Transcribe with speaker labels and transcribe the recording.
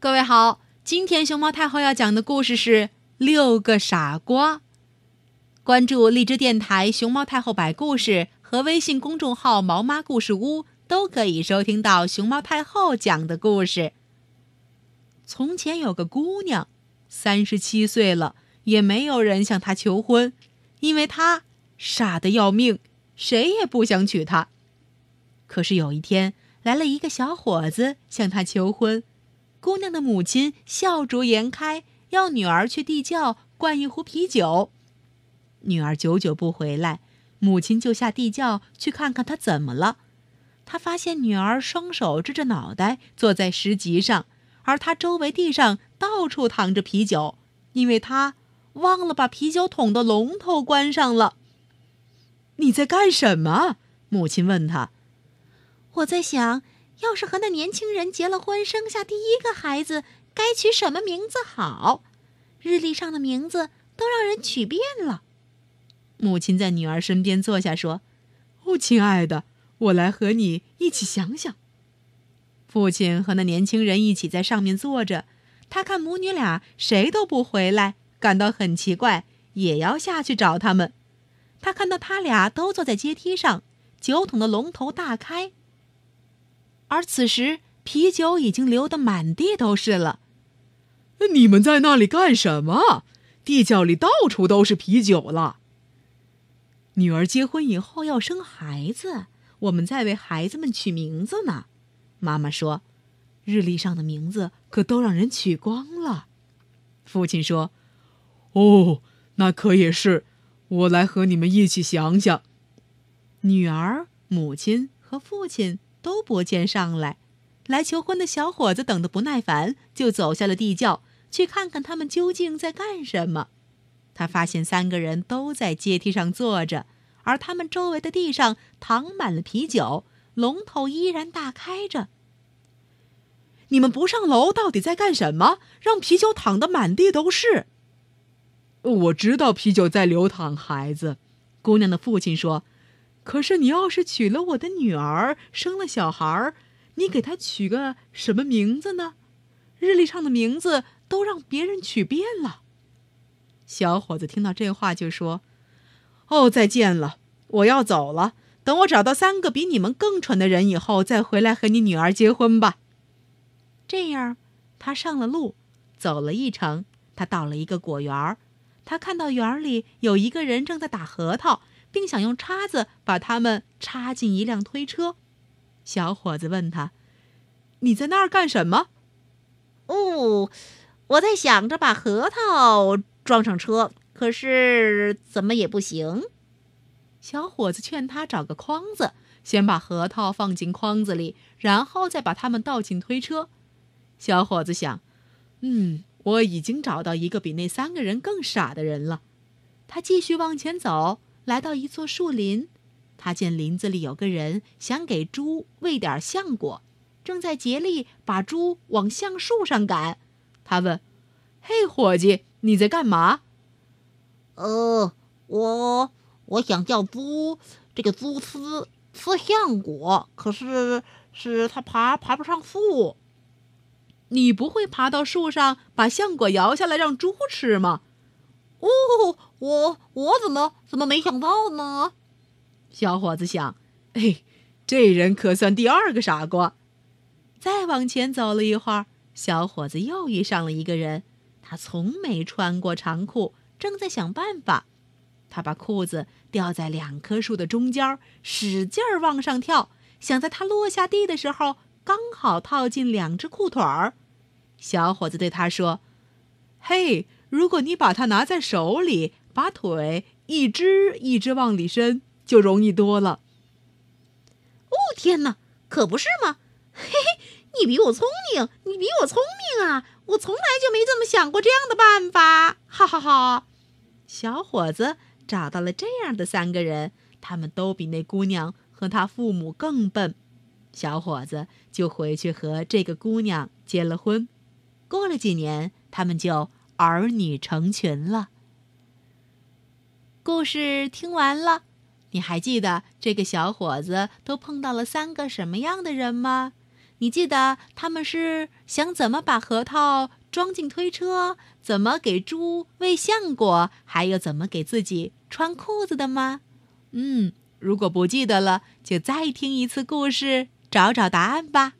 Speaker 1: 各位好，今天熊猫太后要讲的故事是《六个傻瓜》。关注荔枝电台“熊猫太后”摆故事和微信公众号“毛妈故事屋”，都可以收听到熊猫太后讲的故事。从前有个姑娘，三十七岁了，也没有人向她求婚，因为她傻的要命，谁也不想娶她。可是有一天，来了一个小伙子向她求婚。姑娘的母亲笑逐颜开，要女儿去地窖灌一壶啤酒。女儿久久不回来，母亲就下地窖去看看她怎么了。她发现女儿双手支着脑袋坐在石级上，而她周围地上到处躺着啤酒，因为她忘了把啤酒桶的龙头关上了。你在干什么？母亲问她。
Speaker 2: 我在想。要是和那年轻人结了婚，生下第一个孩子，该取什么名字好？日历上的名字都让人取遍了。
Speaker 1: 母亲在女儿身边坐下说：“哦，亲爱的，我来和你一起想想。”父亲和那年轻人一起在上面坐着，他看母女俩谁都不回来，感到很奇怪，也要下去找他们。他看到他俩都坐在阶梯上，酒桶的龙头大开。而此时，啤酒已经流得满地都是了。
Speaker 3: 你们在那里干什么？地窖里到处都是啤酒了。
Speaker 1: 女儿结婚以后要生孩子，我们在为孩子们取名字呢。妈妈说：“日历上的名字可都让人取光了。”父亲说：“
Speaker 3: 哦，那可也是。我来和你们一起想想。”
Speaker 1: 女儿、母亲和父亲。都不见上来，来求婚的小伙子等得不耐烦，就走下了地窖，去看看他们究竟在干什么。他发现三个人都在阶梯上坐着，而他们周围的地上躺满了啤酒，龙头依然大开着。你们不上楼，到底在干什么？让啤酒躺得满地都是。
Speaker 3: 我知道啤酒在流淌，孩子。
Speaker 1: 姑娘的父亲说。可是你要是娶了我的女儿，生了小孩儿，你给她取个什么名字呢？日历上的名字都让别人取遍了。小伙子听到这话就说：“哦，再见了，我要走了。等我找到三个比你们更蠢的人以后，再回来和你女儿结婚吧。”这样，他上了路，走了一程，他到了一个果园儿，他看到园里有一个人正在打核桃。并想用叉子把它们插进一辆推车。小伙子问他：“你在那儿干什么？”“
Speaker 2: 哦，我在想着把核桃装上车，可是怎么也不行。”
Speaker 1: 小伙子劝他找个筐子，先把核桃放进筐子里，然后再把它们倒进推车。小伙子想：“嗯，我已经找到一个比那三个人更傻的人了。”他继续往前走。来到一座树林，他见林子里有个人想给猪喂点橡果，正在竭力把猪往橡树上赶。他问：“嘿，伙计，你在干嘛？”“
Speaker 2: 呃，我我想叫猪这个猪吃吃橡果，可是是它爬爬不上树。”“
Speaker 1: 你不会爬到树上把橡果摇下来让猪吃吗？”
Speaker 2: 哦，我我怎么怎么没想到呢？
Speaker 1: 小伙子想，哎，这人可算第二个傻瓜。再往前走了一会儿，小伙子又遇上了一个人，他从没穿过长裤，正在想办法。他把裤子吊在两棵树的中间，使劲儿往上跳，想在他落下地的时候刚好套进两只裤腿儿。小伙子对他说：“嘿。”如果你把它拿在手里，把腿一只一只往里伸，就容易多了。
Speaker 2: 哦，天哪，可不是吗？嘿嘿，你比我聪明，你比我聪明啊！我从来就没这么想过这样的办法。哈哈哈！
Speaker 1: 小伙子找到了这样的三个人，他们都比那姑娘和她父母更笨。小伙子就回去和这个姑娘结了婚。过了几年，他们就。儿女成群了。故事听完了，你还记得这个小伙子都碰到了三个什么样的人吗？你记得他们是想怎么把核桃装进推车，怎么给猪喂橡果，还有怎么给自己穿裤子的吗？嗯，如果不记得了，就再听一次故事，找找答案吧。